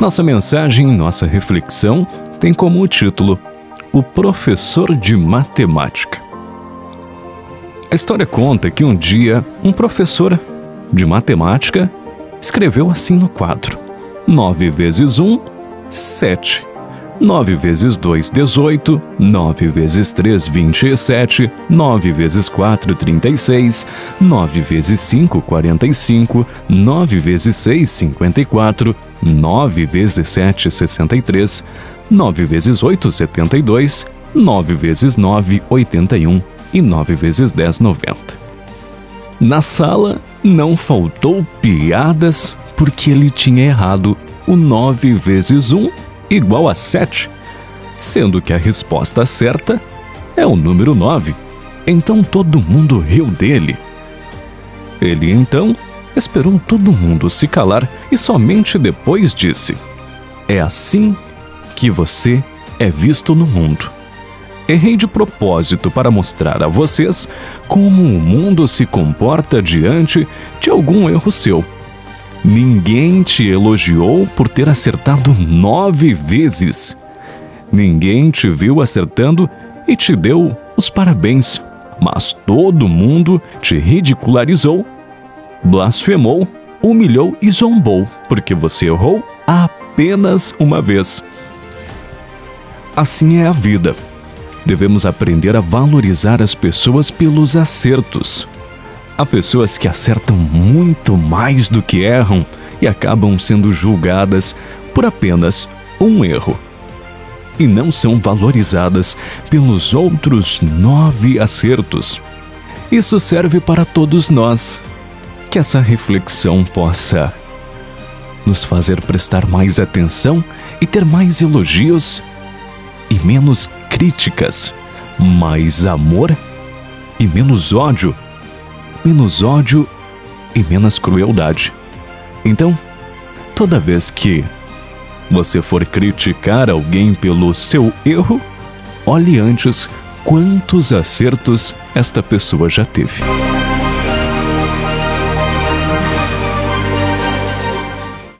Nossa mensagem, nossa reflexão tem como título O Professor de Matemática. A história conta que um dia um professor de matemática escreveu assim no quadro: 9 vezes 1, 7. 9 vezes 2, 18. 9 vezes 3, 27. 9 vezes 4, 36. 9 vezes 5, 45. 9 vezes 6, 54. 9 vezes 7, 63. 9 vezes 8, 72. 9 vezes 9, 81. E 9 vezes 10, 90. Na sala não faltou piadas porque ele tinha errado o 9 vezes 1 igual a 7, sendo que a resposta certa é o número 9. Então todo mundo riu dele. Ele então esperou todo mundo se calar e somente depois disse: É assim que você é visto no mundo. Errei de propósito para mostrar a vocês como o mundo se comporta diante de algum erro seu. Ninguém te elogiou por ter acertado nove vezes. Ninguém te viu acertando e te deu os parabéns, mas todo mundo te ridicularizou, blasfemou, humilhou e zombou porque você errou apenas uma vez. Assim é a vida devemos aprender a valorizar as pessoas pelos acertos. Há pessoas que acertam muito mais do que erram e acabam sendo julgadas por apenas um erro. E não são valorizadas pelos outros nove acertos. Isso serve para todos nós. Que essa reflexão possa nos fazer prestar mais atenção e ter mais elogios e menos críticas, mais amor e menos ódio, menos ódio e menos crueldade. Então, toda vez que você for criticar alguém pelo seu erro, olhe antes quantos acertos esta pessoa já teve.